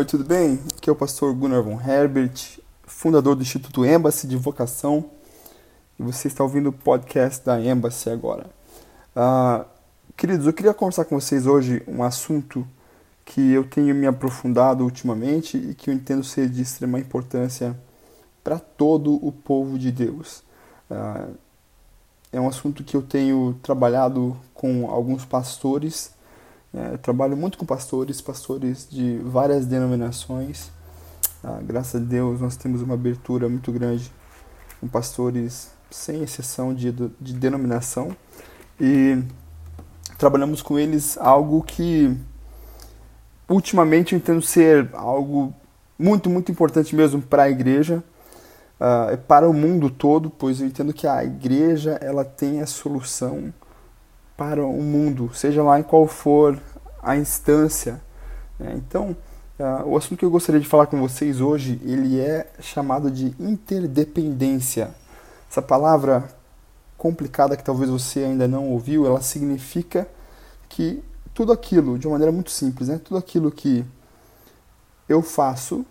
Oi, tudo bem? Aqui é o pastor Gunnar von Herbert, fundador do Instituto Embassy de Vocação, e você está ouvindo o podcast da Embassy agora. Uh, queridos, eu queria conversar com vocês hoje um assunto que eu tenho me aprofundado ultimamente e que eu entendo ser de extrema importância para todo o povo de Deus. Uh, é um assunto que eu tenho trabalhado com alguns pastores é, eu trabalho muito com pastores, pastores de várias denominações. Ah, graças a Deus nós temos uma abertura muito grande com pastores sem exceção de, de denominação e trabalhamos com eles algo que ultimamente eu entendo ser algo muito, muito importante mesmo para a igreja, uh, para o mundo todo, pois eu entendo que a igreja ela tem a solução para o mundo, seja lá em qual for a instância. Né? Então, uh, o assunto que eu gostaria de falar com vocês hoje, ele é chamado de interdependência. Essa palavra complicada que talvez você ainda não ouviu, ela significa que tudo aquilo, de uma maneira muito simples, né? tudo aquilo que eu faço,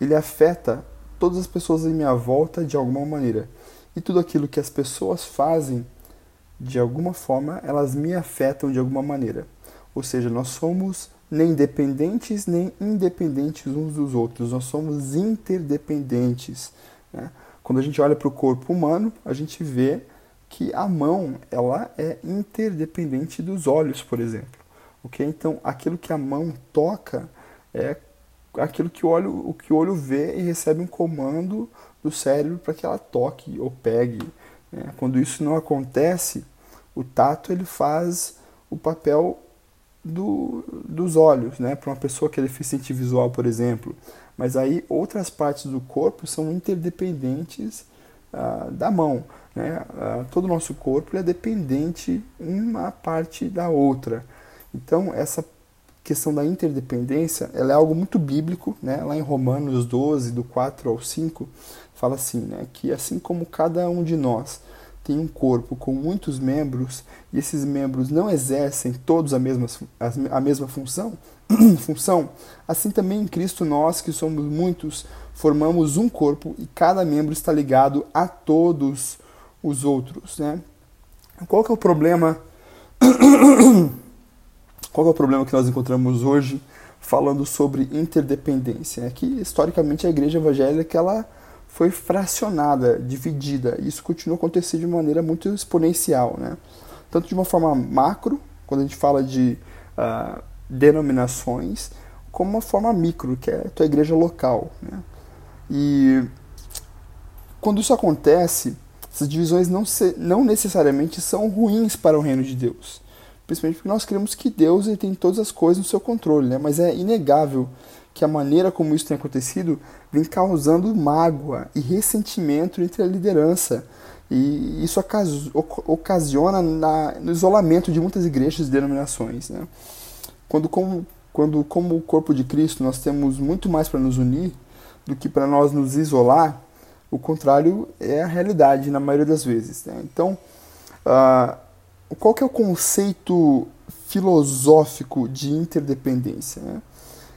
ele afeta todas as pessoas em minha volta de alguma maneira. E tudo aquilo que as pessoas fazem de alguma forma, elas me afetam de alguma maneira. Ou seja, nós somos nem dependentes nem independentes uns dos outros, nós somos interdependentes. Né? Quando a gente olha para o corpo humano, a gente vê que a mão ela é interdependente dos olhos, por exemplo. Okay? Então, aquilo que a mão toca é aquilo que o olho, o que o olho vê e recebe um comando do cérebro para que ela toque ou pegue. Né? Quando isso não acontece, o tato ele faz o papel do, dos olhos, né? para uma pessoa que é deficiente visual, por exemplo. Mas aí outras partes do corpo são interdependentes ah, da mão. Né? Ah, todo o nosso corpo é dependente uma parte da outra. Então, essa questão da interdependência ela é algo muito bíblico. Né? Lá em Romanos 12, do 4 ao 5, fala assim, né? que assim como cada um de nós tem um corpo com muitos membros e esses membros não exercem todos a mesma, a mesma função, função, assim também em Cristo nós, que somos muitos, formamos um corpo e cada membro está ligado a todos os outros. Né? Qual que é o problema? Qual é o problema que nós encontramos hoje falando sobre interdependência? É que historicamente a igreja evangélica ela foi fracionada, dividida. Isso continua a acontecer de maneira muito exponencial, né? Tanto de uma forma macro, quando a gente fala de uh, denominações, como uma forma micro, que é a tua igreja local, né? E quando isso acontece, essas divisões não, se, não necessariamente são ruins para o reino de Deus. Principalmente porque nós cremos que Deus ele tem todas as coisas no seu controle, né? mas é inegável que a maneira como isso tem acontecido vem causando mágoa e ressentimento entre a liderança. E isso ocasiona na, no isolamento de muitas igrejas e denominações. Né? Quando, como, quando, como corpo de Cristo, nós temos muito mais para nos unir do que para nós nos isolar, o contrário é a realidade na maioria das vezes. Né? Então, uh, qual que é o conceito filosófico de interdependência? Né?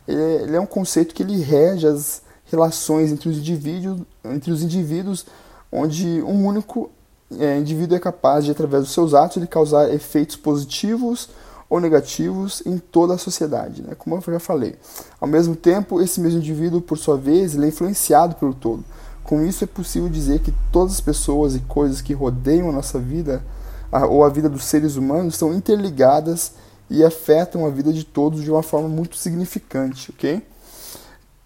Ele é um conceito que ele rege as relações entre os indivíduos, entre os indivíduos onde um único é, indivíduo é capaz de, através dos seus atos, ele causar efeitos positivos ou negativos em toda a sociedade, né? como eu já falei. Ao mesmo tempo, esse mesmo indivíduo, por sua vez, ele é influenciado pelo todo. Com isso, é possível dizer que todas as pessoas e coisas que rodeiam a nossa vida, a, ou a vida dos seres humanos, estão interligadas e afetam a vida de todos de uma forma muito significante, ok?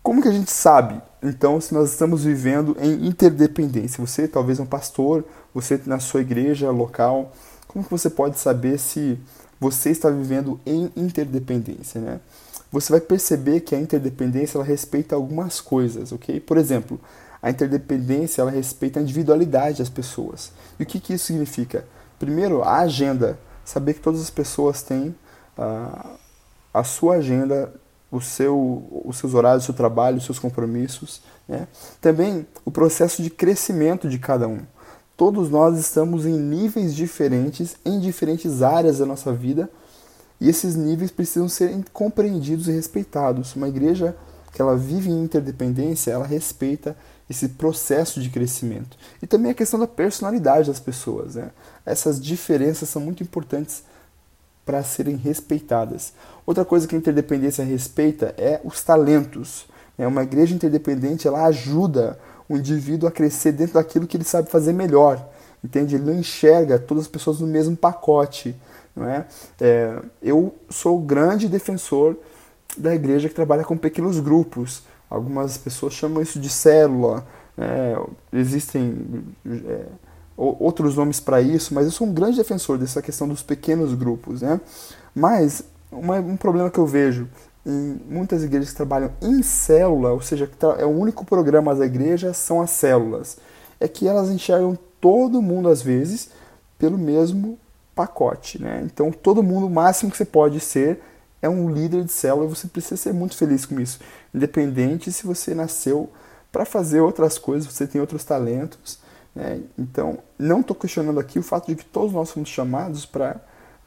Como que a gente sabe, então, se nós estamos vivendo em interdependência? Você talvez é um pastor, você na sua igreja local, como que você pode saber se você está vivendo em interdependência, né? Você vai perceber que a interdependência ela respeita algumas coisas, ok? Por exemplo, a interdependência ela respeita a individualidade das pessoas. E o que, que isso significa? Primeiro, a agenda. Saber que todas as pessoas têm a, sua agenda, o seu, os seus horários, o seu trabalho, os seus compromissos. Né? Também o processo de crescimento de cada um. Todos nós estamos em níveis diferentes, em diferentes áreas da nossa vida, e esses níveis precisam ser compreendidos e respeitados. Uma igreja que ela vive em interdependência, ela respeita esse processo de crescimento. E também a questão da personalidade das pessoas. Né? Essas diferenças são muito importantes para serem respeitadas. Outra coisa que a interdependência respeita é os talentos. Né? Uma igreja interdependente ela ajuda o indivíduo a crescer dentro daquilo que ele sabe fazer melhor. Entende? Ele não enxerga todas as pessoas no mesmo pacote. Não é? é eu sou grande defensor da igreja que trabalha com pequenos grupos. Algumas pessoas chamam isso de célula. É, existem é, outros nomes para isso, mas eu sou um grande defensor dessa questão dos pequenos grupos. Né? Mas uma, um problema que eu vejo em muitas igrejas que trabalham em célula, ou seja, é o único programa da igreja são as células, é que elas enxergam todo mundo às vezes pelo mesmo pacote, né? Então todo mundo, o máximo que você pode ser é um líder de célula e você precisa ser muito feliz com isso, independente se você nasceu para fazer outras coisas, você tem outros talentos, né? Então não estou questionando aqui o fato de que todos nós fomos chamados para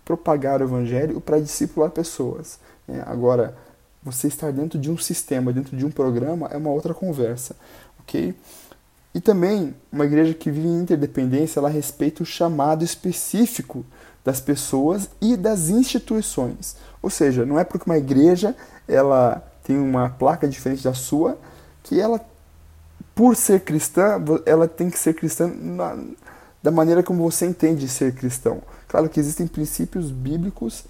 propagar o evangelho, para discipular pessoas. Né? Agora você estar dentro de um sistema, dentro de um programa, é uma outra conversa, ok? E também, uma igreja que vive em interdependência, ela respeita o chamado específico das pessoas e das instituições. Ou seja, não é porque uma igreja ela tem uma placa diferente da sua que ela, por ser cristã, ela tem que ser cristã na, da maneira como você entende ser cristão. Claro que existem princípios bíblicos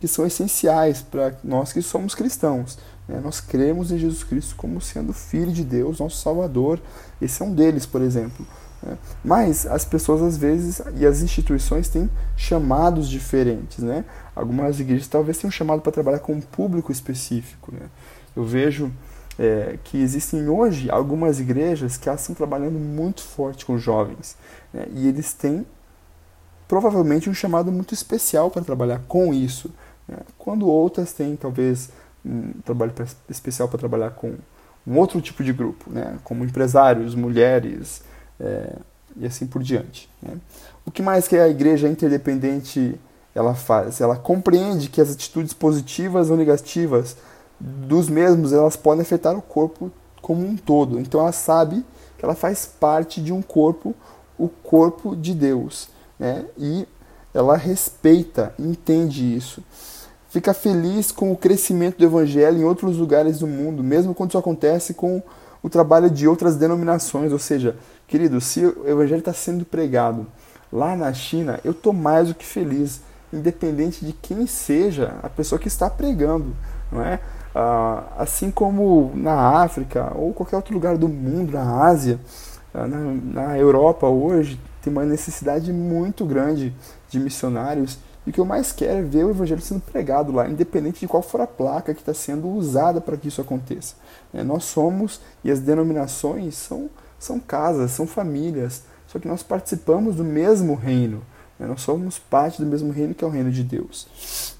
que são essenciais para nós que somos cristãos. Né? Nós cremos em Jesus Cristo como sendo Filho de Deus, nosso Salvador. Esse é um deles, por exemplo. Né? Mas as pessoas, às vezes, e as instituições têm chamados diferentes. Né? Algumas igrejas talvez tenham chamado para trabalhar com um público específico. Né? Eu vejo é, que existem hoje algumas igrejas que elas estão trabalhando muito forte com jovens. Né? E eles têm provavelmente um chamado muito especial para trabalhar com isso. Né? Quando outras têm talvez um trabalho especial para trabalhar com um outro tipo de grupo, né? como empresários, mulheres é, e assim por diante. Né? O que mais que a igreja interdependente ela faz? Ela compreende que as atitudes positivas ou negativas dos mesmos elas podem afetar o corpo como um todo. Então ela sabe que ela faz parte de um corpo, o corpo de Deus, né? E ela respeita, entende isso. Fica feliz com o crescimento do evangelho em outros lugares do mundo, mesmo quando isso acontece com o trabalho de outras denominações. Ou seja, querido, se o evangelho está sendo pregado lá na China, eu estou mais do que feliz, independente de quem seja a pessoa que está pregando, não é? Ah, assim como na África ou qualquer outro lugar do mundo, na Ásia, ah, na, na Europa hoje, tem uma necessidade muito grande de missionários e o que eu mais quero é ver o evangelho sendo pregado lá, independente de qual for a placa que está sendo usada para que isso aconteça. É, nós somos, e as denominações são, são casas, são famílias, só que nós participamos do mesmo reino. Né? Nós somos parte do mesmo reino que é o reino de Deus.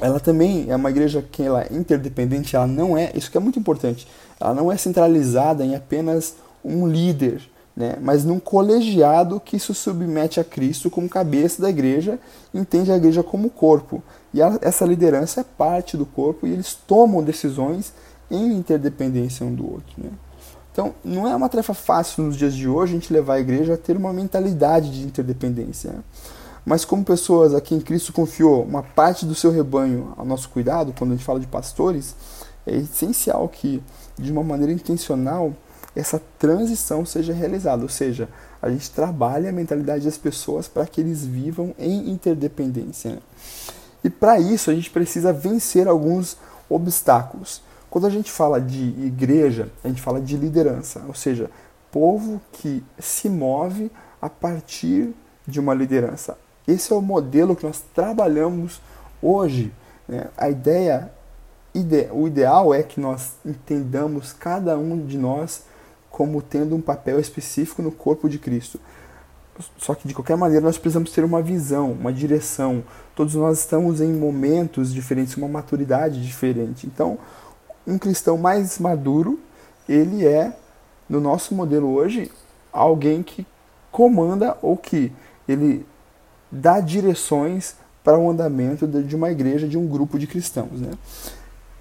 Ela também é uma igreja que ela é interdependente, ela não é, isso que é muito importante, ela não é centralizada em apenas um líder, né? mas num colegiado que se submete a Cristo como cabeça da igreja, entende a igreja como corpo. E a, essa liderança é parte do corpo e eles tomam decisões em interdependência um do outro. Né? Então, não é uma tarefa fácil nos dias de hoje a gente levar a igreja a ter uma mentalidade de interdependência. Né? Mas como pessoas a quem Cristo confiou uma parte do seu rebanho ao nosso cuidado, quando a gente fala de pastores, é essencial que, de uma maneira intencional, essa transição seja realizada, ou seja, a gente trabalha a mentalidade das pessoas para que eles vivam em interdependência. E para isso a gente precisa vencer alguns obstáculos. Quando a gente fala de igreja, a gente fala de liderança, ou seja, povo que se move a partir de uma liderança. Esse é o modelo que nós trabalhamos hoje. Né? A ideia, o ideal é que nós entendamos cada um de nós como tendo um papel específico no corpo de Cristo. Só que de qualquer maneira nós precisamos ter uma visão, uma direção. Todos nós estamos em momentos diferentes, uma maturidade diferente. Então, um cristão mais maduro, ele é, no nosso modelo hoje, alguém que comanda ou que ele dá direções para o andamento de uma igreja, de um grupo de cristãos. Né?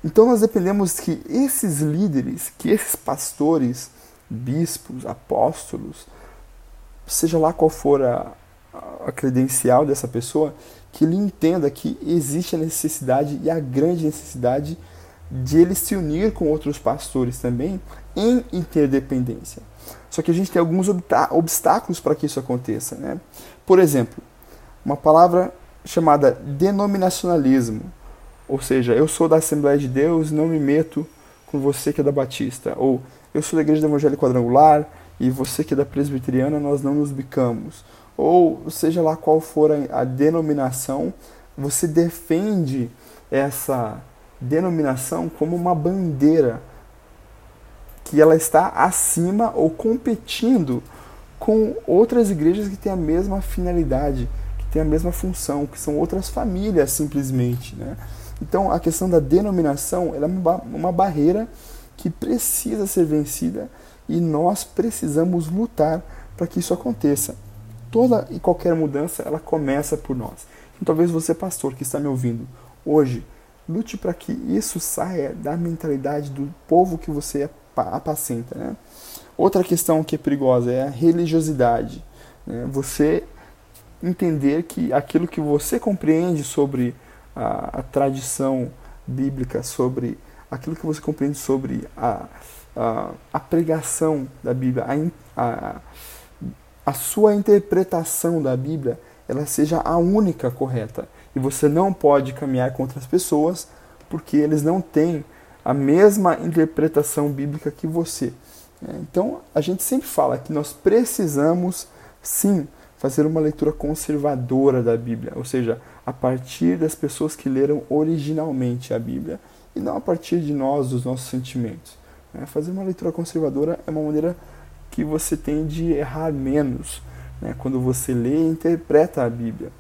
Então nós dependemos que esses líderes, que esses pastores, bispos, apóstolos, seja lá qual for a, a credencial dessa pessoa, que ele entenda que existe a necessidade e a grande necessidade de ele se unir com outros pastores também em interdependência. Só que a gente tem alguns obstáculos para que isso aconteça. Né? Por exemplo, uma palavra chamada denominacionalismo, ou seja, eu sou da Assembleia de Deus, não me meto com você que é da Batista, ou eu sou da Igreja do Evangelho Quadrangular e você que é da Presbiteriana, nós não nos bicamos. Ou seja lá qual for a, a denominação, você defende essa denominação como uma bandeira que ela está acima ou competindo com outras igrejas que têm a mesma finalidade, têm a mesma função, que são outras famílias simplesmente. Né? Então a questão da denominação é uma, uma barreira que precisa ser vencida e nós precisamos lutar para que isso aconteça. Toda e qualquer mudança ela começa por nós. Então talvez você pastor que está me ouvindo hoje lute para que isso saia da mentalidade do povo que você apacenta. Né? Outra questão que é perigosa é a religiosidade. Né? Você entender que aquilo que você compreende sobre a, a, tradição bíblica, sobre aquilo que você compreende sobre a, a, a pregação da Bíblia, a, a sua interpretação da Bíblia, ela seja a única correta. E você não pode caminhar com outras pessoas porque eles não têm a mesma interpretação bíblica que você. É, então, a gente sempre fala que nós precisamos, sim, fazer uma leitura conservadora da Bíblia, ou seja, a partir das pessoas que leram originalmente a Bíblia e não a partir de nós, dos nossos sentimentos. É, fazer uma leitura conservadora é uma maneira que você tem de errar menos né, quando você lê e interpreta a Bíblia.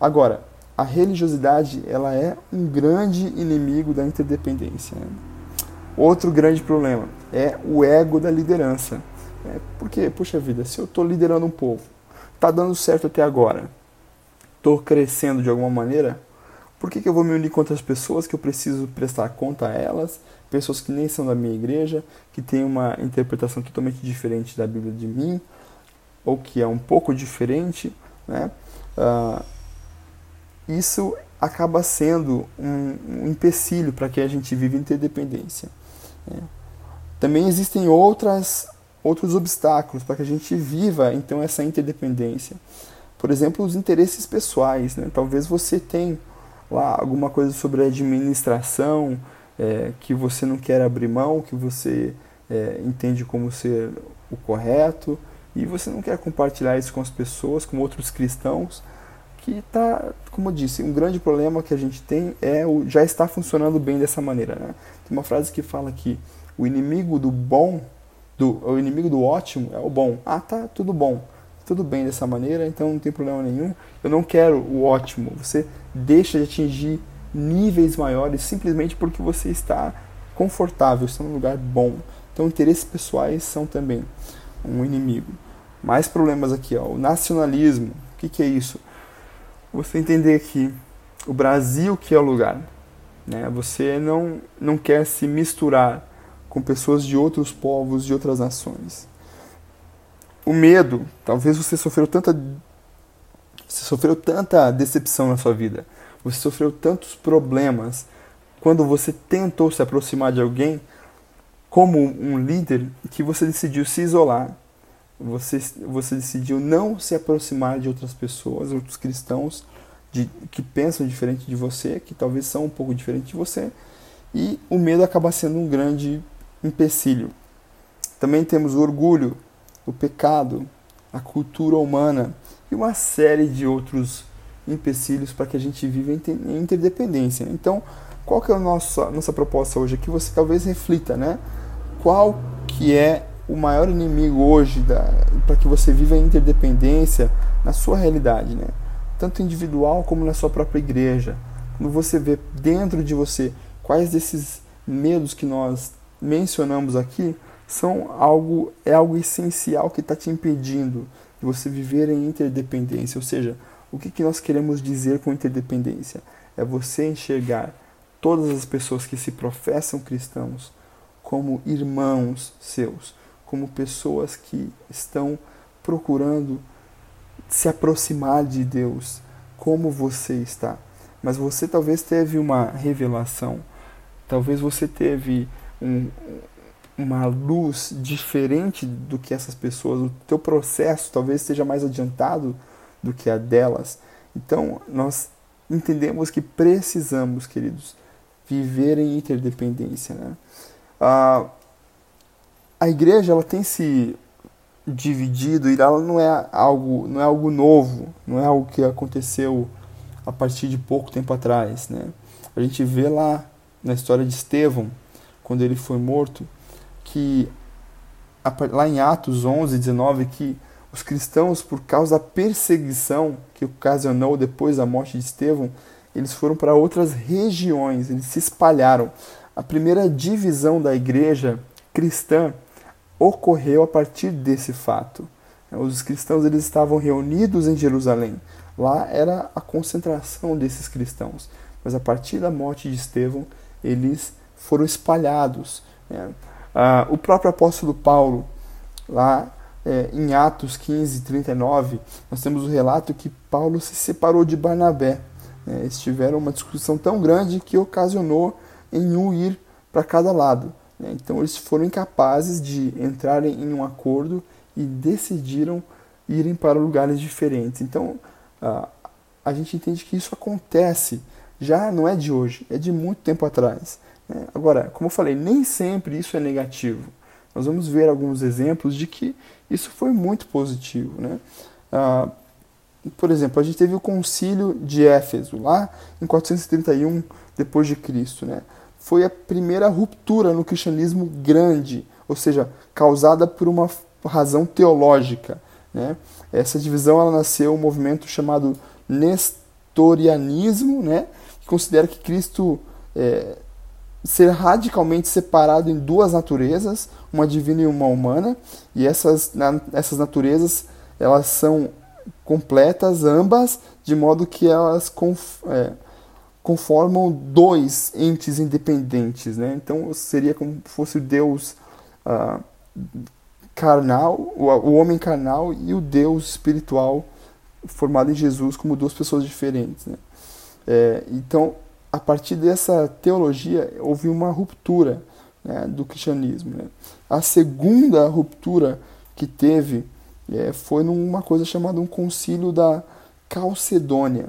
Agora, a religiosidade ela é um grande inimigo da interdependência. Né? Outro grande problema é o ego da liderança. Né? Porque, puxa vida, se eu estou liderando um povo, está dando certo até agora, estou crescendo de alguma maneira, por que, que eu vou me unir com outras pessoas que eu preciso prestar conta a elas, pessoas que nem são da minha igreja, que têm uma interpretação totalmente diferente da Bíblia de mim, ou que é um pouco diferente, né? Uh, isso acaba sendo um, um empecilho para que a gente viva interdependência. Né? Também existem outras, outros obstáculos para que a gente viva então essa interdependência. Por exemplo, os interesses pessoais. Né? Talvez você tenha lá alguma coisa sobre administração é, que você não quer abrir mão, que você é, entende como ser o correto e você não quer compartilhar isso com as pessoas, com outros cristãos que está, como eu disse, um grande problema que a gente tem é o já está funcionando bem dessa maneira. Né? Tem uma frase que fala que o inimigo do bom, do, o inimigo do ótimo é o bom. Ah, tá, tudo bom, tudo bem dessa maneira, então não tem problema nenhum. Eu não quero o ótimo. Você deixa de atingir níveis maiores simplesmente porque você está confortável, está num lugar bom. Então, interesses pessoais são também um inimigo. Mais problemas aqui, ó, o nacionalismo. O que, que é isso? você entender que o Brasil que é o lugar. Né? Você não, não quer se misturar com pessoas de outros povos, de outras nações. O medo, talvez você sofreu tanta você sofreu tanta decepção na sua vida, você sofreu tantos problemas quando você tentou se aproximar de alguém como um líder que você decidiu se isolar você, você decidiu não se aproximar de outras pessoas, outros cristãos de, que pensam diferente de você, que talvez são um pouco diferente de você, e o medo acaba sendo um grande empecilho. Também temos o orgulho, o pecado, a cultura humana e uma série de outros empecilhos para que a gente viva em interdependência. Então, qual que é a nossa, nossa proposta hoje? Que você talvez reflita, né? Qual que é o maior inimigo hoje para que você viva a interdependência na sua realidade, né? tanto individual como na sua própria igreja. Quando você vê dentro de você quais desses medos que nós mencionamos aqui são algo é algo essencial que está te impedindo de você viver em interdependência. Ou seja, o que, que nós queremos dizer com interdependência? É você enxergar todas as pessoas que se professam cristãos como irmãos seus, como pessoas que estão procurando se aproximar de Deus, como você está. Mas você talvez teve uma revelação, talvez você teve um, uma luz diferente do que essas pessoas, o teu processo talvez esteja mais adiantado do que a delas. Então, nós entendemos que precisamos, queridos, viver em interdependência. Né? A, a igreja ela tem se dividido e ela não é algo não é algo novo, não é algo que aconteceu a partir de pouco tempo atrás, né? A gente vê lá na história de Estevão, quando ele foi morto, que lá em Atos 11, 19, que os cristãos, por causa da perseguição que ocasionou depois da morte de Estevão, eles foram para outras regiões, eles se espalharam. A primeira divisão da igreja cristã ocorreu a partir desse fato. Os cristãos eles estavam reunidos em Jerusalém. Lá era a concentração desses cristãos. Mas a partir da morte de Estevão, eles foram espalhados. Né? Ah, o próprio apóstolo Paulo, lá é, em Atos 15, 39, nós temos o relato que Paulo se separou de Barnabé. Né? Eles tiveram uma discussão tão grande que ocasionou em um ir para cada lado. Né? Então eles foram incapazes de entrarem em um acordo e decidiram irem para lugares diferentes. Então a, a gente entende que isso acontece, já não é de hoje, é de muito tempo atrás. Né? Agora, como eu falei, nem sempre isso é negativo. Nós vamos ver alguns exemplos de que isso foi muito positivo. Né? Ah, por exemplo, a gente teve o concílio de Éfeso, lá em 431 depois de Cristo. Né? Foi a primeira ruptura no cristianismo grande, ou seja, causada por uma razão teológica. Né? Essa divisão ela nasceu um movimento chamado Nestorianismo, né? que considera que Cristo é, ser radicalmente separado em duas naturezas, uma divina e uma humana, e essas, essas naturezas elas são completas ambas, de modo que elas é, conformam dois entes independentes, né? Então seria como se fosse Deus ah, carnal, o, o homem carnal e o Deus espiritual formado em Jesus como duas pessoas diferentes, né? É, então a partir dessa teologia houve uma ruptura né, do cristianismo. Né? A segunda ruptura que teve é, foi numa coisa chamada um concílio da Calcedônia,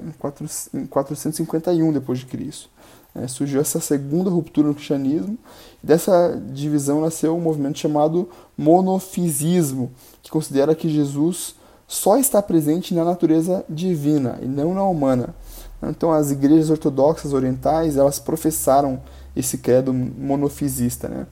em 451 depois de Cristo. É, surgiu essa segunda ruptura no cristianismo. E dessa divisão nasceu um movimento chamado monofisismo, que considera que Jesus só está presente na natureza divina e não na humana. Então as igrejas ortodoxas orientais elas professaram esse credo monofisista, né?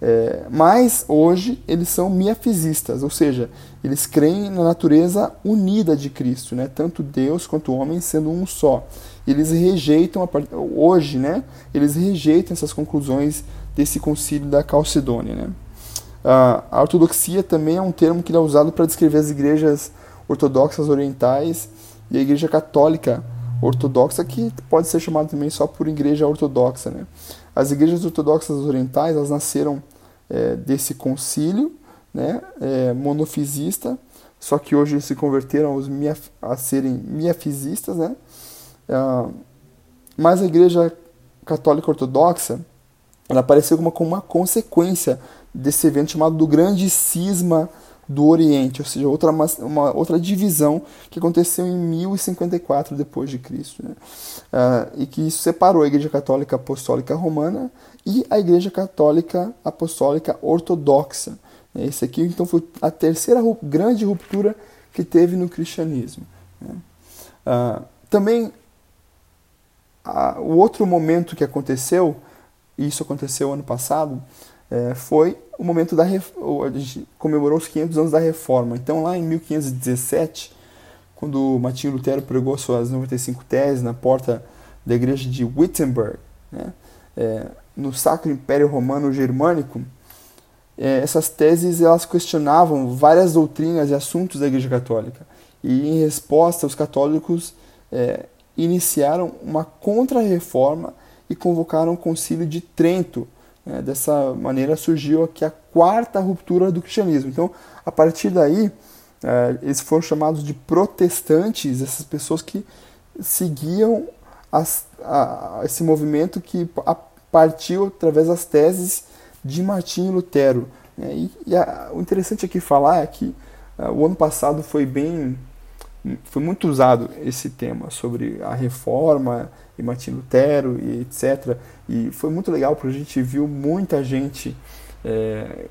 É, mas hoje eles são miafisistas, ou seja, eles creem na natureza unida de Cristo, né? tanto Deus quanto o homem sendo um só. Eles rejeitam, a, hoje, né? eles rejeitam essas conclusões desse concílio da Calcedônia. Né? A ortodoxia também é um termo que é usado para descrever as igrejas ortodoxas orientais e a igreja católica ortodoxa, que pode ser chamada também só por igreja ortodoxa. Né? As igrejas ortodoxas orientais elas nasceram é, desse concílio né, é, monofisista, só que hoje se converteram aos a serem miafisistas. Né? Ah, mas a igreja católica ortodoxa ela apareceu como uma consequência desse evento chamado do Grande Cisma do Oriente, ou seja, outra, uma, outra divisão que aconteceu em 1054 depois de Cristo, né? uh, e que isso separou a Igreja Católica Apostólica Romana e a Igreja Católica Apostólica Ortodoxa. Né? Esse aqui, então, foi a terceira grande ruptura que teve no cristianismo. Né? Uh, também, uh, o outro momento que aconteceu, e isso aconteceu ano passado, é, foi o momento da a gente comemorou os 500 anos da reforma. Então lá em 1517, quando Martinho Lutero pregou suas 95 teses na porta da igreja de Wittenberg, né, é, no Sacro Império Romano Germânico, é, essas teses elas questionavam várias doutrinas e assuntos da Igreja Católica. E em resposta, os católicos é, iniciaram uma contra-reforma e convocaram o concílio de Trento. É, dessa maneira surgiu aqui a quarta ruptura do cristianismo. Então, a partir daí, é, eles foram chamados de protestantes, essas pessoas que seguiam as, a, esse movimento que partiu através das teses de Martinho Lutero. É, e, e a, o interessante aqui falar é que uh, o ano passado foi bem foi muito usado esse tema sobre a reforma e Martinho Lutero e etc. E foi muito legal porque a gente viu muita gente é,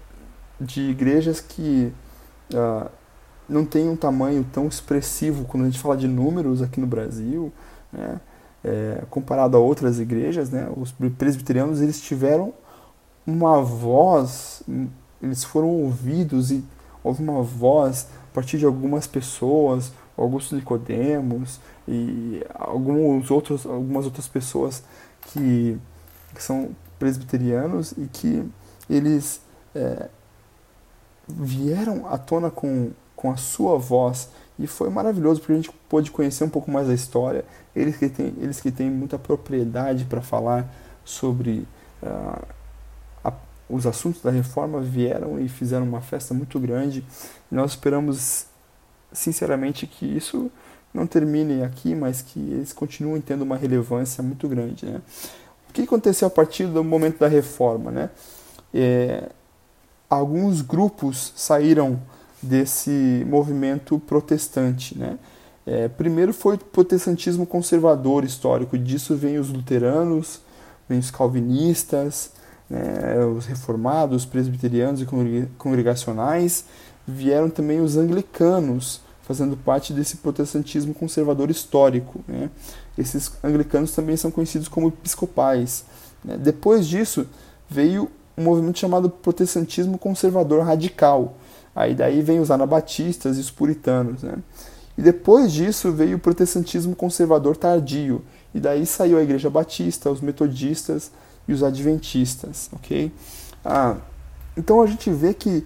de igrejas que uh, não tem um tamanho tão expressivo quando a gente fala de números aqui no Brasil, né? é, comparado a outras igrejas, né? os presbiterianos eles tiveram uma voz, eles foram ouvidos e houve uma voz a partir de algumas pessoas, Augusto Nicodemos e alguns outros, algumas outras pessoas que, que são presbiterianos e que eles é, vieram à tona com, com a sua voz e foi maravilhoso porque a gente pôde conhecer um pouco mais a história. Eles que têm, eles que têm muita propriedade para falar sobre uh, a, os assuntos da reforma vieram e fizeram uma festa muito grande. E nós esperamos sinceramente que isso não termine aqui, mas que eles continuem tendo uma relevância muito grande. Né? O que aconteceu a partir do momento da reforma? Né? É, alguns grupos saíram desse movimento protestante. Né? É, primeiro foi o protestantismo conservador histórico, disso vem os luteranos, vem os calvinistas, né, os reformados, os presbiterianos e congregacionais, vieram também os anglicanos, fazendo parte desse protestantismo conservador histórico. Né? Esses anglicanos também são conhecidos como episcopais. Né? Depois disso, veio um movimento chamado protestantismo conservador radical. Aí daí vem os anabatistas e os puritanos. Né? E depois disso veio o protestantismo conservador tardio. E daí saiu a igreja batista, os metodistas e os adventistas. ok? Ah, então a gente vê que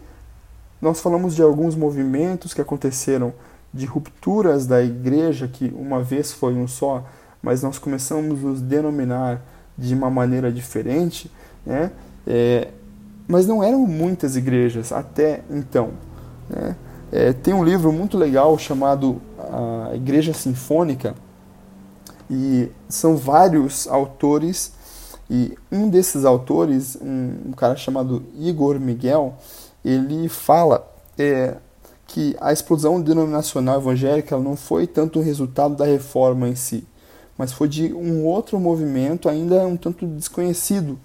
nós falamos de alguns movimentos que aconteceram de rupturas da igreja, que uma vez foi um só, mas nós começamos a nos denominar de uma maneira diferente, né? É, mas não eram muitas igrejas até então. Né? É, tem um livro muito legal chamado A Igreja Sinfônica, e são vários autores, e um desses autores, um, um cara chamado Igor Miguel, ele fala é, que a explosão denominacional evangélica não foi tanto o resultado da reforma em si, mas foi de um outro movimento ainda um tanto desconhecido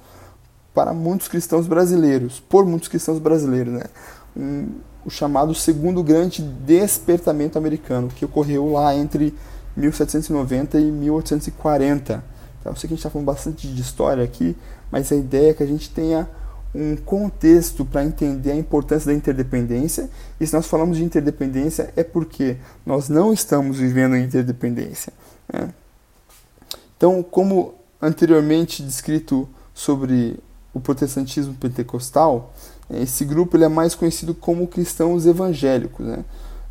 para muitos cristãos brasileiros, por muitos cristãos brasileiros, né? Um, o chamado segundo grande despertamento americano, que ocorreu lá entre 1790 e 1840. Então, eu sei que a gente está falando bastante de história aqui, mas a ideia é que a gente tenha um contexto para entender a importância da interdependência. E se nós falamos de interdependência é porque nós não estamos vivendo interdependência. Né? Então, como anteriormente descrito sobre o protestantismo pentecostal, esse grupo ele é mais conhecido como cristãos evangélicos. Né?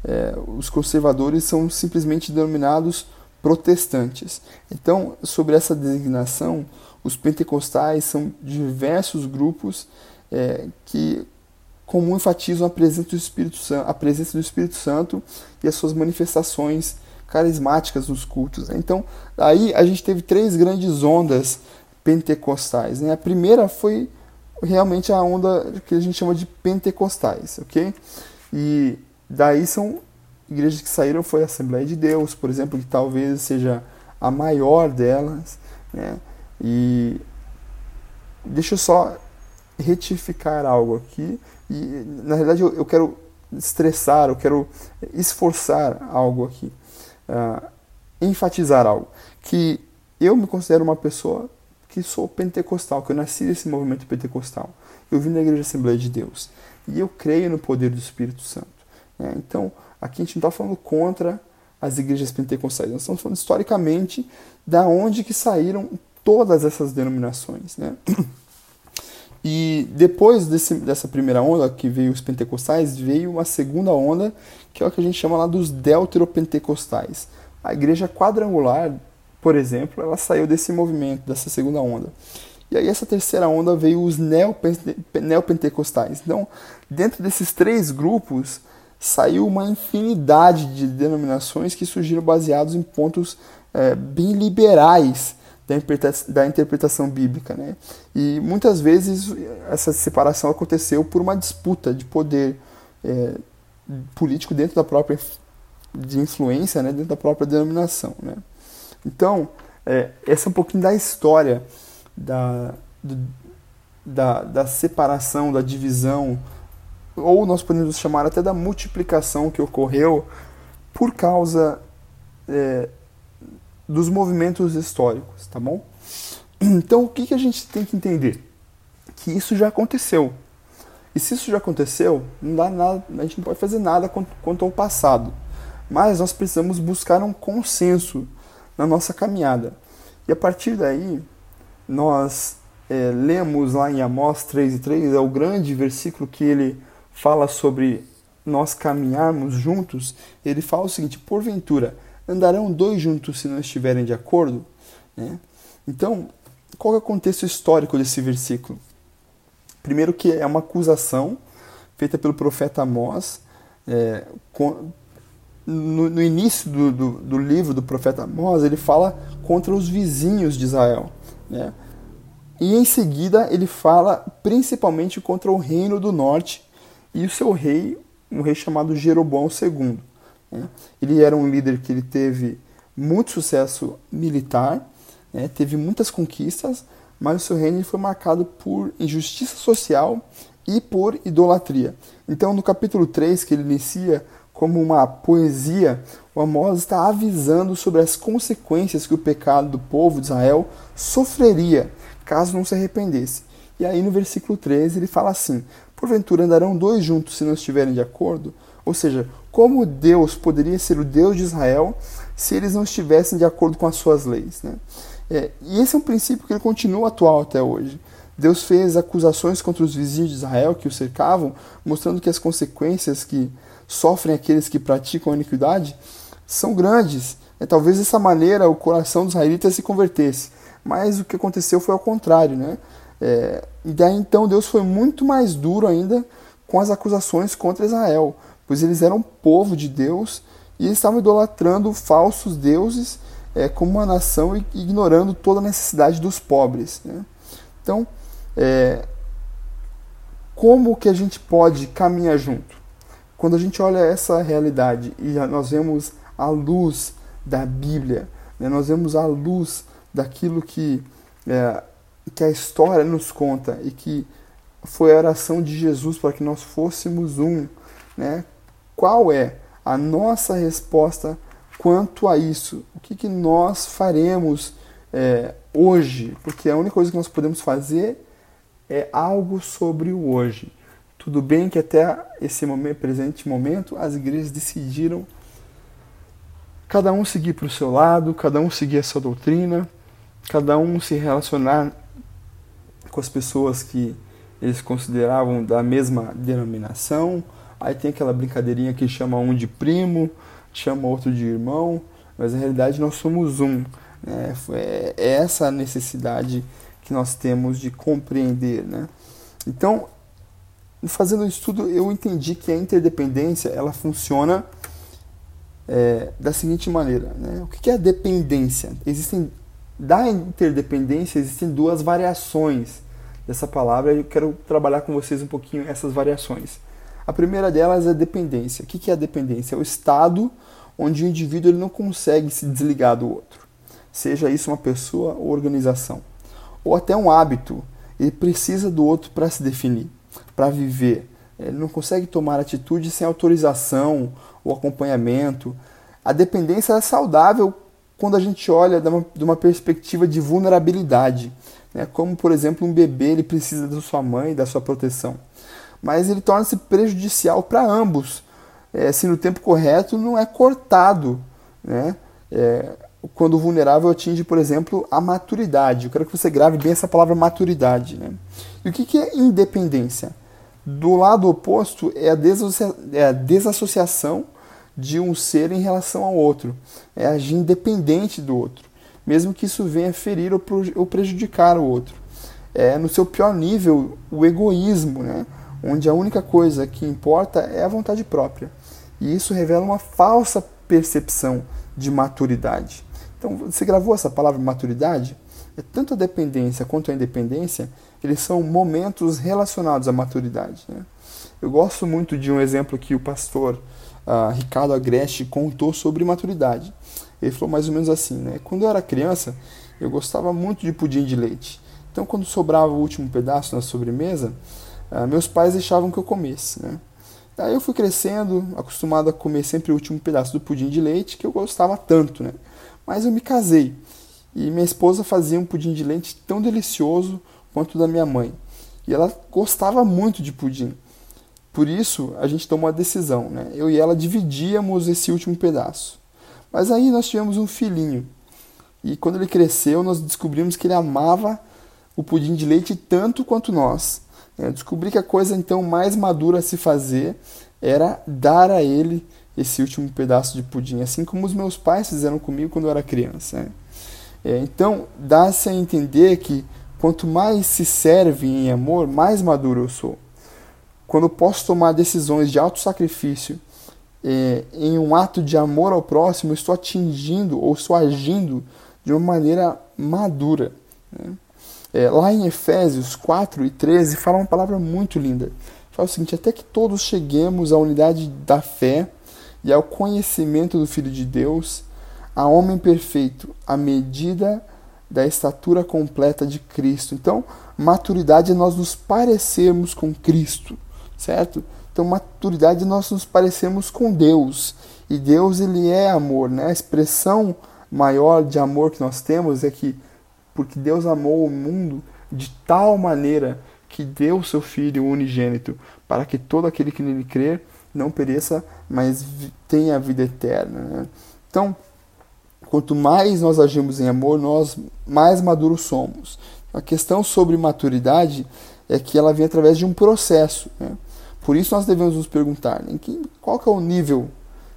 É, os conservadores são simplesmente denominados protestantes. Então, sobre essa designação, os pentecostais são diversos grupos é, que comum enfatizam a presença do Espírito Santo, a presença do Espírito Santo e as suas manifestações carismáticas nos cultos. Né? Então, aí a gente teve três grandes ondas pentecostais. Né? A primeira foi realmente a onda que a gente chama de pentecostais, ok? E daí são igrejas que saíram foi a Assembleia de Deus, por exemplo, que talvez seja a maior delas, né? E deixa eu só retificar algo aqui. E na realidade eu, eu quero estressar, eu quero esforçar algo aqui, uh, enfatizar algo. Que eu me considero uma pessoa que sou pentecostal, que eu nasci nesse movimento pentecostal. Eu vim da Igreja Assembleia de Deus. E eu creio no poder do Espírito Santo. Né? Então, aqui a gente não está falando contra as igrejas pentecostais, nós estamos falando historicamente da onde que saíram todas essas denominações. Né? E depois desse, dessa primeira onda, que veio os pentecostais, veio uma segunda onda, que é o que a gente chama lá dos deuteropentecostais. A igreja quadrangular por exemplo, ela saiu desse movimento, dessa segunda onda. E aí essa terceira onda veio os neopentecostais. Então, dentro desses três grupos, saiu uma infinidade de denominações que surgiram baseados em pontos é, bem liberais da, interpretação, bíblica. Né? E muitas vezes essa separação aconteceu por uma disputa de poder é, político dentro da própria de influência né, dentro da própria denominação. Né? Então, é, essa é um pouquinho da história da, do, da, da separação, da divisão, ou nós podemos chamar até da multiplicação que ocorreu por causa é, dos movimentos históricos, tá bom? Então, o que, que a gente tem que entender? Que isso já aconteceu. E se isso já aconteceu, não dá nada, a gente não pode fazer nada quanto, quanto ao passado. Mas nós precisamos buscar um consenso na nossa caminhada. E a partir daí, nós é, lemos lá em Amós 3 e 3, é o grande versículo que ele fala sobre nós caminharmos juntos. Ele fala o seguinte: porventura, andarão dois juntos se não estiverem de acordo? Né? Então, qual é o contexto histórico desse versículo? Primeiro que é uma acusação feita pelo profeta Amós, é, com, no, no, início do, do, do, livro do profeta Amós, ele fala contra os vizinhos de Israel. Né? E em seguida ele fala principalmente contra o reino do norte e o seu rei, um rei chamado Jeroboão II. Né? Ele era um líder que ele teve muito sucesso militar, né? teve muitas conquistas, mas o seu reino foi marcado por injustiça social e por idolatria. Então, no capítulo 3, que ele inicia como uma poesia, o Amós está avisando sobre as consequências que o pecado do povo de Israel sofreria caso não se arrependesse. E aí no versículo 13 ele fala assim: Porventura andarão dois juntos se não estiverem de acordo? Ou seja, como Deus poderia ser o Deus de Israel se eles não estivessem de acordo com as suas leis? Né? É, e esse é um princípio que ele continua atual até hoje. Deus fez acusações contra os vizinhos de Israel que o cercavam, mostrando que as consequências que sofrem aqueles que praticam a iniquidade são grandes. É, talvez dessa maneira o coração dos israelitas se convertesse. Mas o que aconteceu foi ao contrário. Né? É, e daí então Deus foi muito mais duro ainda com as acusações contra Israel, pois eles eram povo de Deus e estavam idolatrando falsos deuses é, como uma nação e ignorando toda a necessidade dos pobres. Né? Então, é, como que a gente pode caminhar junto? Quando a gente olha essa realidade e nós vemos a luz da Bíblia, né? nós vemos a luz daquilo que, é, que a história nos conta e que foi a oração de Jesus para que nós fôssemos um, né? Qual é a nossa resposta quanto a isso? O que, que nós faremos é, hoje? Porque a única coisa que nós podemos fazer é algo sobre o hoje. Tudo bem que até esse momento, presente momento, as igrejas decidiram cada um seguir para o seu lado, cada um seguir a sua doutrina, cada um se relacionar com as pessoas que eles consideravam da mesma denominação. Aí tem aquela brincadeirinha que chama um de primo, chama outro de irmão, mas na realidade nós somos um. Né? É essa a necessidade que nós temos de compreender. Né? Então, fazendo o estudo, eu entendi que a interdependência ela funciona é, da seguinte maneira. Né? O que é a dependência? Existem da interdependência existem duas variações dessa palavra e eu quero trabalhar com vocês um pouquinho essas variações. A primeira delas é a dependência. O que é a dependência? É o estado onde o indivíduo ele não consegue se desligar do outro, seja isso uma pessoa ou organização, ou até um hábito. Ele precisa do outro para se definir, para viver. Ele não consegue tomar atitude sem autorização ou acompanhamento. A dependência é saudável quando a gente olha de uma, perspectiva de vulnerabilidade, né? como por exemplo um bebê ele precisa da sua mãe, da sua proteção, mas ele torna-se prejudicial para ambos, é, se no tempo correto não é cortado, né? É, quando o vulnerável atinge, por exemplo, a maturidade. Eu quero que você grave bem essa palavra maturidade. Né? E o que, que é independência? Do lado oposto é a, é a desassociação de um ser em relação ao outro. É agir independente do outro. mesmo que isso venha ferir ou prejudicar o outro. É, no seu pior nível, o egoísmo, né? Onde a única coisa que importa é a vontade própria. E isso revela uma falsa percepção de maturidade. Então, você gravou essa palavra maturidade? É tanto a dependência quanto a independência, eles são momentos relacionados à maturidade. Né? Eu gosto muito de um exemplo que o pastor uh, Ricardo Agreste contou sobre maturidade. Ele falou mais ou menos assim, né? Quando eu era criança, eu gostava muito de pudim de leite. Então, quando sobrava o último pedaço na sobremesa, uh, meus pais deixavam que eu comesse, né? Aí eu fui crescendo, acostumado a comer sempre o último pedaço do pudim de leite, que eu gostava tanto, né? Mas eu me casei e minha esposa fazia um pudim de leite tão delicioso quanto o da minha mãe. E ela gostava muito de pudim. Por isso, a gente tomou a decisão, né? Eu e ela dividíamos esse último pedaço. Mas aí nós tivemos um filhinho. E quando ele cresceu, nós descobrimos que ele amava o pudim de leite tanto quanto nós. Eu descobri que a coisa então mais madura a se fazer era dar a ele esse último pedaço de pudim, assim como os meus pais fizeram comigo quando eu era criança. Né? É, então, dá-se a entender que quanto mais se serve em amor, mais maduro eu sou. Quando posso tomar decisões de auto sacrifício é, em um ato de amor ao próximo, estou atingindo ou estou agindo de uma maneira madura. Né? É, lá em Efésios 4 e 13 fala uma palavra muito linda. Fala o seguinte: até que todos cheguemos à unidade da fé e ao conhecimento do Filho de Deus, a homem perfeito, à medida da estatura completa de Cristo. Então, maturidade é nós nos parecermos com Cristo, certo? Então, maturidade é nós nos parecermos com Deus. E Deus, ele é amor, né? A expressão maior de amor que nós temos é que porque Deus amou o mundo de tal maneira que deu o seu Filho unigênito, para que todo aquele que nele crer não pereça, mas tenha a vida eterna. Né? Então, quanto mais nós agimos em amor, nós mais maduros somos. A questão sobre maturidade é que ela vem através de um processo. Né? Por isso nós devemos nos perguntar né? qual é o nível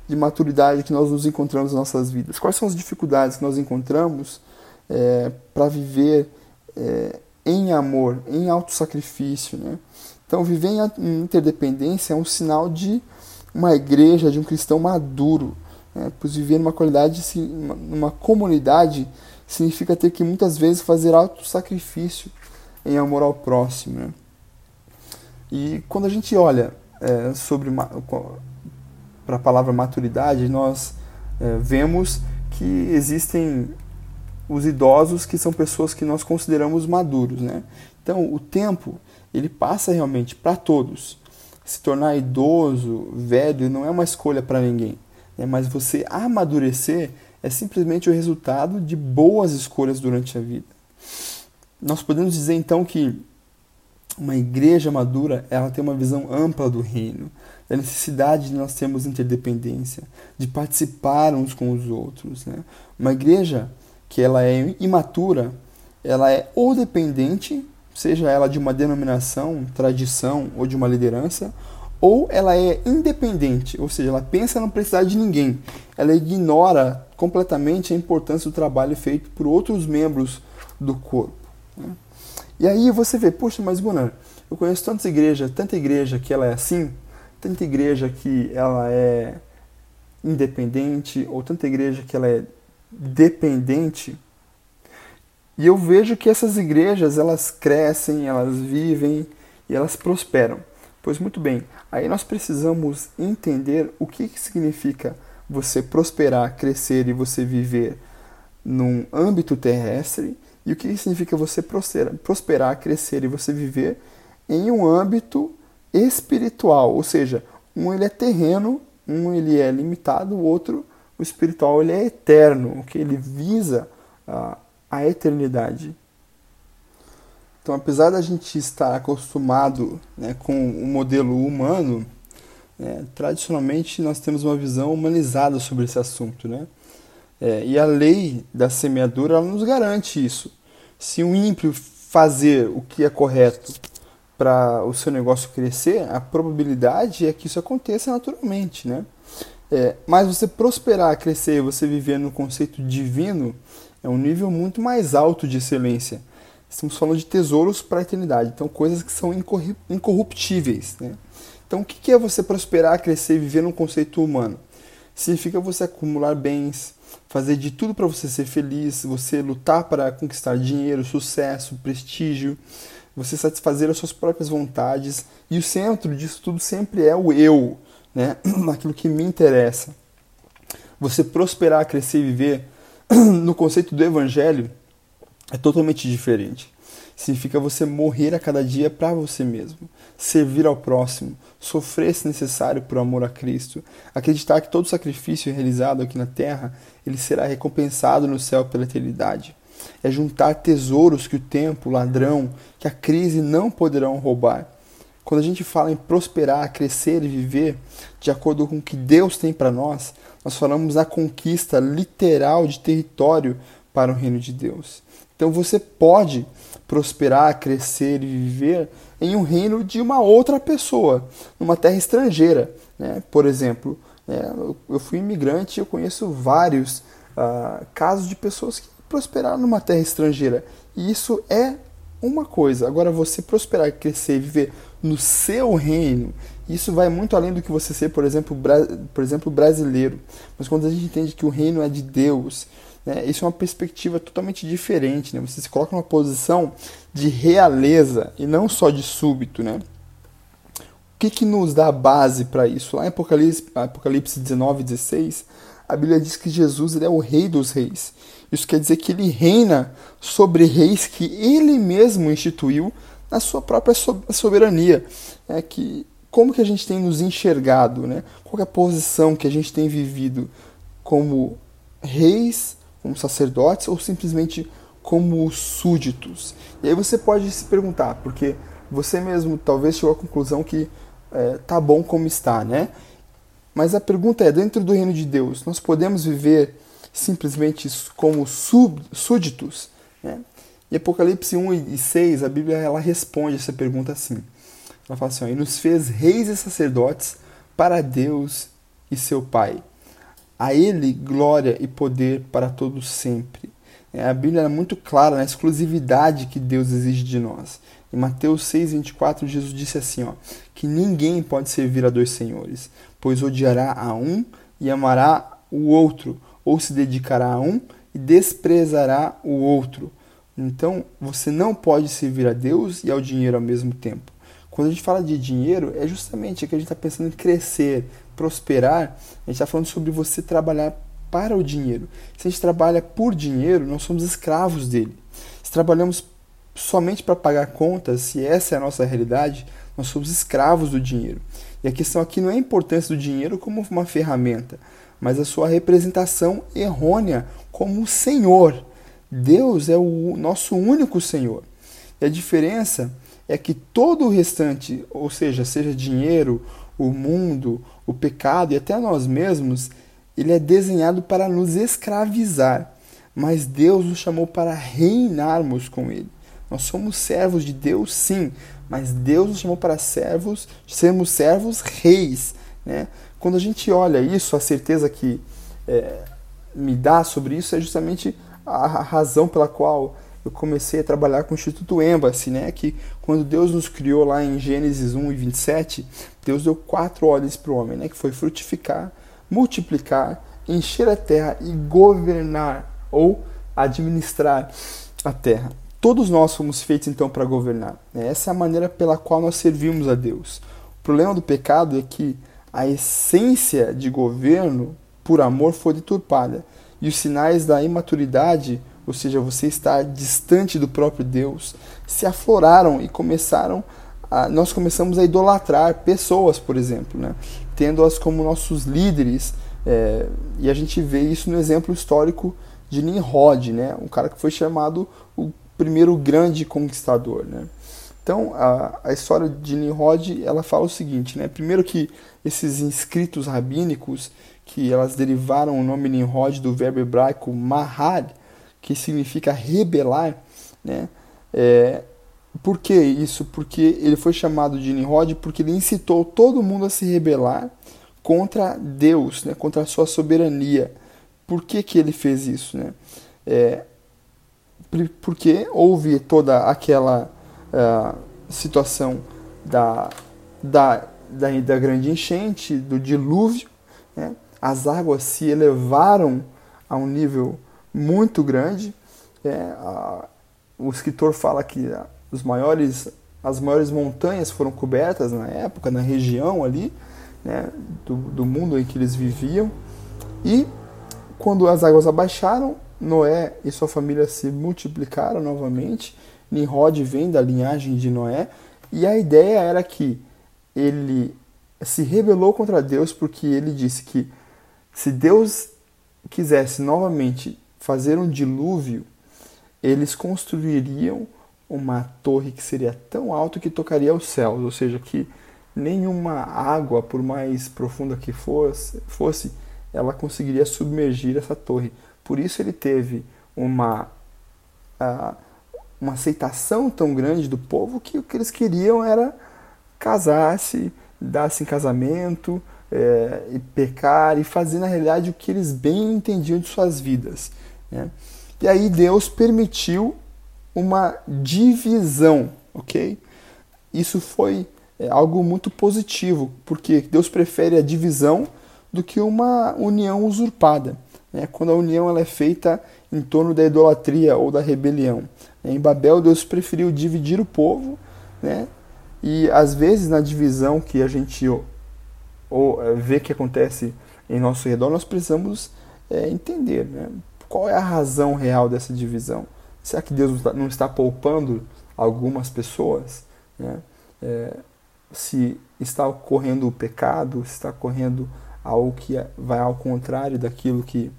de maturidade que nós nos encontramos nas nossas vidas, quais são as dificuldades que nós encontramos é, para viver é, em amor, em autossacrifício. Né? Então, viver em interdependência é um sinal de uma igreja, de um cristão maduro. Né? Pois viver numa qualidade, numa comunidade, significa ter que muitas vezes fazer autossacrifício em amor ao próximo. Né? E quando a gente olha é, sobre para a palavra maturidade, nós é, vemos que existem os idosos que são pessoas que nós consideramos maduros, né? Então, o tempo, ele passa realmente para todos. Se tornar idoso, velho, não é uma escolha para ninguém, né? mas você amadurecer é simplesmente o resultado de boas escolhas durante a vida. Nós podemos dizer então que uma igreja madura, ela tem uma visão ampla do reino, da necessidade de nós termos interdependência, de participar uns com os outros, né? Uma igreja que ela é imatura, ela é ou dependente, seja ela de uma denominação, tradição ou de uma liderança, ou ela é independente, ou seja, ela pensa não precisar de ninguém. Ela ignora completamente a importância do trabalho feito por outros membros do corpo. Né? E aí você vê, poxa, mas Gunnar, eu conheço tantas igrejas, tanta igreja que ela é assim, tanta igreja que ela é independente, ou tanta igreja que ela é dependente. E eu vejo que essas igrejas, elas crescem, elas vivem e elas prosperam. Pois muito bem, aí nós precisamos entender o que, que significa você prosperar, crescer e você viver num âmbito terrestre e o que significa você prosperar, prosperar, crescer e você viver em um âmbito espiritual, ou seja, um ele é terreno, um ele é limitado, o outro o espiritual ele é eterno, que ele visa a, a eternidade. Então, apesar da gente estar acostumado né, com o modelo humano, né, tradicionalmente nós temos uma visão humanizada sobre esse assunto. Né? É, e a lei da semeadura ela nos garante isso. Se um ímpio fazer o que é correto para o seu negócio crescer, a probabilidade é que isso aconteça naturalmente. Né? É, mas você prosperar, crescer, você viver no conceito divino é um nível muito mais alto de excelência. Estamos falando de tesouros para a eternidade, então coisas que são incorruptíveis. Né? Então, o que é você prosperar, crescer e viver num conceito humano? Significa você acumular bens, fazer de tudo para você ser feliz, você lutar para conquistar dinheiro, sucesso, prestígio, você satisfazer as suas próprias vontades. E o centro disso tudo sempre é o eu, né? aquilo que me interessa. Você prosperar, crescer e viver no conceito do evangelho é totalmente diferente. Significa você morrer a cada dia para você mesmo, servir ao próximo, sofrer se necessário por amor a Cristo, acreditar que todo sacrifício realizado aqui na terra, ele será recompensado no céu pela eternidade. É juntar tesouros que o tempo, o ladrão, que a crise não poderão roubar. Quando a gente fala em prosperar, crescer e viver de acordo com o que Deus tem para nós, nós falamos na conquista literal de território para o reino de Deus. Então você pode prosperar, crescer e viver em um reino de uma outra pessoa, numa terra estrangeira. Né? Por exemplo, né, eu fui imigrante e eu conheço vários uh, casos de pessoas que prosperaram numa terra estrangeira. E isso é uma coisa. Agora, você prosperar, crescer, viver no seu reino, isso vai muito além do que você ser, por exemplo, por exemplo, brasileiro. Mas quando a gente entende que o reino é de Deus, né? Isso é uma perspectiva totalmente diferente. Né? Você se coloca numa posição de realeza e não só de súbito. Né? O que, que nos dá base para isso? Lá em Apocalipse, Apocalipse 19, 16, a Bíblia diz que Jesus ele é o Rei dos Reis. Isso quer dizer que ele reina sobre reis que ele mesmo instituiu na sua própria soberania. É que como que a gente tem nos enxergado, né? Qual é a posição que a gente tem vivido como reis como sacerdotes ou simplesmente como súditos? E aí você pode se perguntar, porque você mesmo talvez chegou à conclusão que é, tá bom como está, né? Mas a pergunta é, dentro do reino de Deus, nós podemos viver simplesmente como súditos? Né? Em Apocalipse 1 e 6, a Bíblia ela responde essa pergunta assim. Ela fala assim, ó, e nos fez reis e sacerdotes para Deus e seu Pai. A Ele glória e poder para todos sempre. É, a Bíblia é muito clara na exclusividade que Deus exige de nós. Em Mateus 6,24, Jesus disse assim: ó, que ninguém pode servir a dois senhores, pois odiará a um e amará o outro, ou se dedicará a um e desprezará o outro. Então, você não pode servir a Deus e ao dinheiro ao mesmo tempo. Quando a gente fala de dinheiro, é justamente que a gente está pensando em crescer, prosperar, a gente está falando sobre você trabalhar para o dinheiro. Se a gente trabalha por dinheiro, nós somos escravos dele. Se trabalhamos somente para pagar contas, se essa é a nossa realidade, nós somos escravos do dinheiro. E a questão aqui não é a importância do dinheiro como uma ferramenta, mas a sua representação errônea como o Senhor. Deus é o nosso único Senhor. E a diferença é que todo o restante, ou seja, seja dinheiro, o mundo, o pecado e até nós mesmos, ele é desenhado para nos escravizar, mas Deus nos chamou para reinarmos com ele. Nós somos servos de Deus, sim, mas Deus nos chamou para servos, sermos servos reis. Né? Quando a gente olha isso, a certeza que é, me dá sobre isso é justamente a razão pela qual eu comecei a trabalhar com o Instituto Embassy, né? Que quando Deus nos criou lá em Gênesis 1 e 27, Deus deu quatro ordens para o homem, né? Que foi frutificar, multiplicar, encher a terra e governar ou administrar a terra. Todos nós fomos feitos então para governar. Né? Essa é a maneira pela qual nós servimos a Deus. O problema do pecado é que a essência de governo por amor foi deturpada e os sinais da imaturidade ou seja, você está distante do próprio Deus, se afloraram e começaram a, nós começamos a idolatrar pessoas, por exemplo, né? tendo-as como nossos líderes, é, e a gente vê isso no exemplo histórico de Nimrod, né? um cara que foi chamado o primeiro grande conquistador. Né? Então, a, a história de Nimrod, ela fala o seguinte, né? primeiro que esses inscritos rabínicos, que elas derivaram o nome Nimrod do verbo hebraico mahad, que significa rebelar, né? É, por que isso? Porque ele foi chamado de Nimrod porque ele incitou todo mundo a se rebelar contra Deus, né, contra a sua soberania. Por que, que ele fez isso? Né? É, porque houve toda aquela uh, situação da, da, da, da, grande enchente, do dilúvio, né? As águas se elevaram a um nível muito grande. É, a, o escritor fala que os maiores, as maiores montanhas foram cobertas na época, na região ali, né, do, do mundo em que eles viviam. E quando as águas abaixaram, Noé e sua família se multiplicaram novamente. Nimrod vem da linhagem de Noé. E a ideia era que ele se rebelou contra Deus porque ele disse que se Deus quisesse novamente fazer um dilúvio, eles construiriam uma torre que seria tão alta que tocaria os céus, ou seja, que nenhuma água, por mais profunda que fosse, fosse ela conseguiria submergir essa torre. Por isso ele teve uma, uh, uma aceitação tão grande do povo que o que eles queriam era casar-se, dar-se em casamento, é, e pecar e fazer na realidade o que eles bem entendiam de suas vidas. Né? E aí Deus permitiu uma divisão, ok? Isso foi é, algo muito positivo, porque Deus prefere a divisão do que uma união usurpada, né? quando a união ela é feita em torno da idolatria ou da rebelião. Em Babel, Deus preferiu dividir o povo, né? e às vezes na divisão que a gente ou é, vê que acontece em nosso redor, nós precisamos é, entender né? qual é a razão real dessa divisão. Será que Deus não está poupando algumas pessoas? Né? É, se está ocorrendo o pecado, se está ocorrendo algo que é, vai ao contrário daquilo que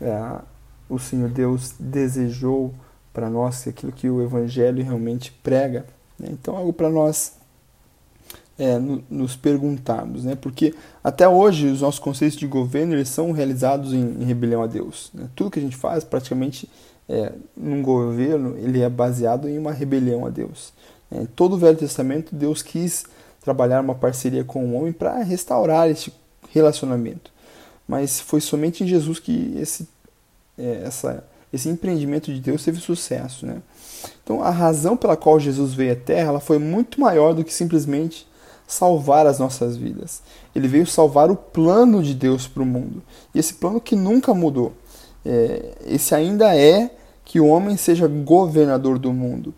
é, o Senhor Deus desejou para nós, aquilo que o Evangelho realmente prega. Né? Então, algo para nós é, no, nos perguntarmos, né? Porque até hoje os nossos conceitos de governo eles são realizados em, em rebelião a Deus. Né? Tudo que a gente faz, praticamente, é, num governo, ele é baseado em uma rebelião a Deus. É, todo o Velho Testamento, Deus quis trabalhar uma parceria com o homem para restaurar esse relacionamento. Mas foi somente em Jesus que esse, é, essa, esse empreendimento de Deus teve sucesso. Né? Então, a razão pela qual Jesus veio à Terra ela foi muito maior do que simplesmente salvar as nossas vidas. Ele veio salvar o plano de Deus para o mundo. E esse plano que nunca mudou. É, esse ainda é que o homem seja governador do mundo.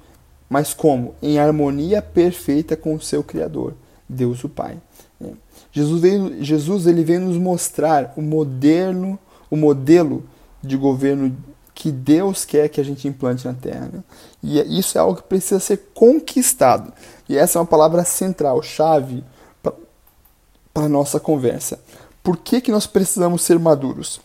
Mas como? Em harmonia perfeita com o seu Criador, Deus o Pai. É. Jesus, veio, Jesus ele veio nos mostrar o moderno, o modelo de governo que Deus quer que a gente implante na Terra. Né? E é, isso é algo que precisa ser conquistado. E essa é uma palavra central, chave para a nossa conversa. Por que, que nós precisamos ser maduros?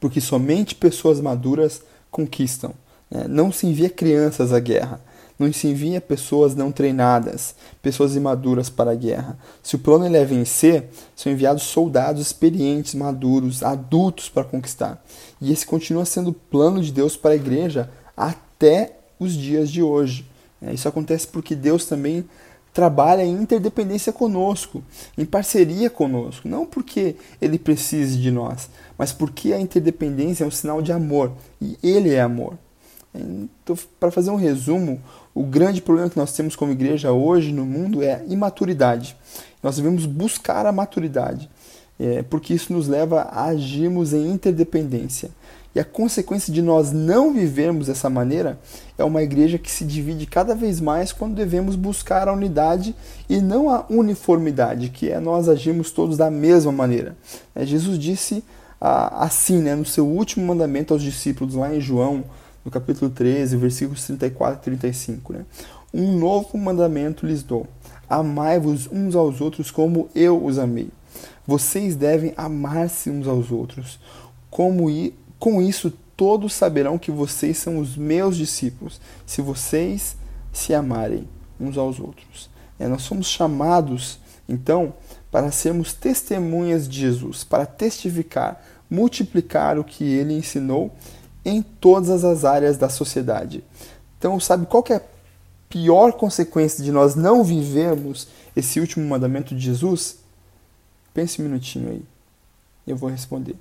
Porque somente pessoas maduras conquistam. Né? Não se envia crianças à guerra. Não se envia pessoas não treinadas, pessoas imaduras para a guerra. Se o plano é vencer, são enviados soldados experientes, maduros, adultos para conquistar. E esse continua sendo o plano de Deus para a igreja até os dias de hoje. É, isso acontece porque Deus também trabalha em interdependência conosco, em parceria conosco, não porque ele precise de nós, mas porque a interdependência é um sinal de amor e ele é amor. Então, para fazer um resumo, o grande problema que nós temos como igreja hoje no mundo é a imaturidade. Nós devemos buscar a maturidade, é, porque isso nos leva a agirmos em interdependência. E a consequência de nós não vivermos dessa maneira é uma igreja que se divide cada vez mais quando devemos buscar a unidade e não a uniformidade, que é nós agirmos todos da mesma maneira. É, Jesus disse ah, assim, né, no seu último mandamento aos discípulos, lá em João, no capítulo 13, versículos 34 e 35. Né? Um novo mandamento lhes dou: amai-vos uns aos outros como eu os amei. Vocês devem amar-se uns aos outros. Como com isso, todos saberão que vocês são os meus discípulos, se vocês se amarem uns aos outros. É, nós somos chamados, então, para sermos testemunhas de Jesus, para testificar, multiplicar o que ele ensinou em todas as áreas da sociedade. Então, sabe qual é a pior consequência de nós não vivermos esse último mandamento de Jesus? Pense um minutinho aí. Eu vou responder.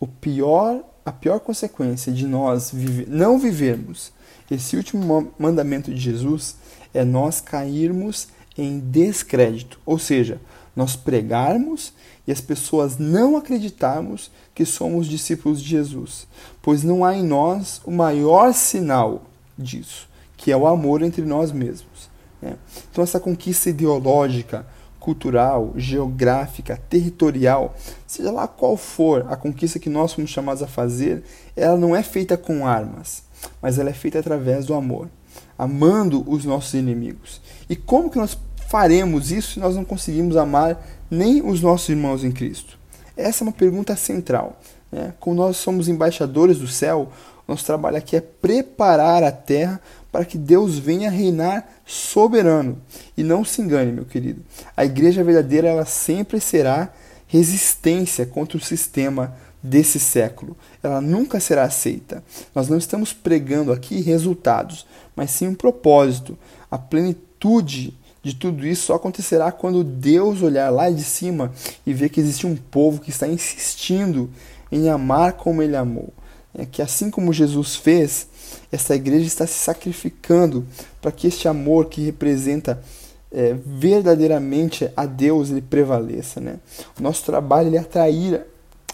O pior, a pior consequência de nós vive, não vivermos esse último mandamento de Jesus é nós cairmos em descrédito, ou seja, nós pregarmos e as pessoas não acreditarmos que somos discípulos de Jesus, pois não há em nós o maior sinal disso, que é o amor entre nós mesmos. Né? Então, essa conquista ideológica, cultural, geográfica, territorial, seja lá qual for a conquista que nós fomos chamados a fazer, ela não é feita com armas, mas ela é feita através do amor, amando os nossos inimigos. E como que nós faremos isso se nós não conseguimos amar nem os nossos irmãos em Cristo? Essa é uma pergunta central. Né? Como nós somos embaixadores do céu, nosso trabalho aqui é preparar a terra para que Deus venha reinar soberano. E não se engane, meu querido. A igreja verdadeira ela sempre será resistência contra o sistema desse século. Ela nunca será aceita. Nós não estamos pregando aqui resultados, mas sim um propósito. A plenitude de tudo isso só acontecerá quando Deus olhar lá de cima e ver que existe um povo que está insistindo em amar como ele amou. É que assim como Jesus fez, essa igreja está se sacrificando para que este amor que representa é, verdadeiramente a Deus ele prevaleça. Né? O nosso trabalho é atrair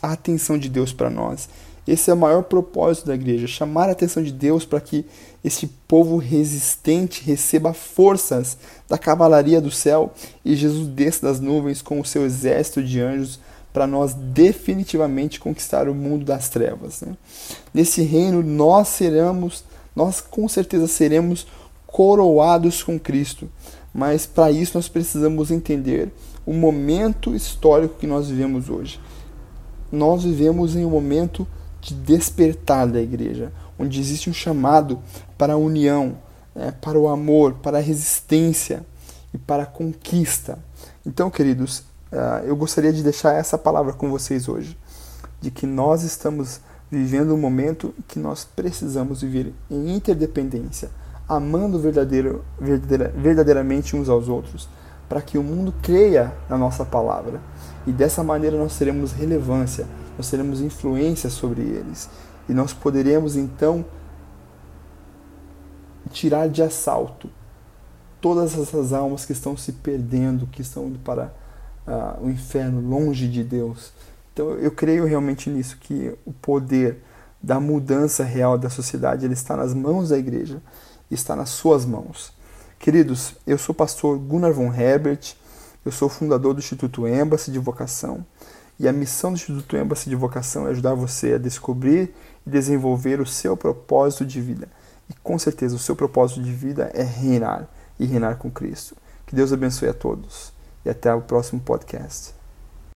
a atenção de Deus para nós. Esse é o maior propósito da igreja, chamar a atenção de Deus para que este povo resistente receba forças da cavalaria do céu e Jesus desça das nuvens com o seu exército de anjos para nós definitivamente conquistar o mundo das trevas. Né? Nesse reino nós seremos, nós com certeza seremos coroados com Cristo, mas para isso nós precisamos entender o momento histórico que nós vivemos hoje. Nós vivemos em um momento de despertar da igreja, onde existe um chamado para a união, né, para o amor, para a resistência e para a conquista. Então, queridos, uh, eu gostaria de deixar essa palavra com vocês hoje, de que nós estamos vivendo um momento que nós precisamos viver em interdependência, amando verdadeiro, verdadeira, verdadeiramente uns aos outros, para que o mundo creia na nossa palavra. E dessa maneira nós teremos relevância nós teremos influência sobre eles. E nós poderemos então tirar de assalto todas essas almas que estão se perdendo, que estão indo para uh, o inferno, longe de Deus. Então eu creio realmente nisso, que o poder da mudança real da sociedade ele está nas mãos da igreja, está nas suas mãos. Queridos, eu sou o pastor Gunnar von Herbert, eu sou fundador do Instituto Embassy de Vocação. E a missão do Instituto Embassy de Vocação é ajudar você a descobrir e desenvolver o seu propósito de vida. E com certeza o seu propósito de vida é reinar e reinar com Cristo. Que Deus abençoe a todos e até o próximo podcast.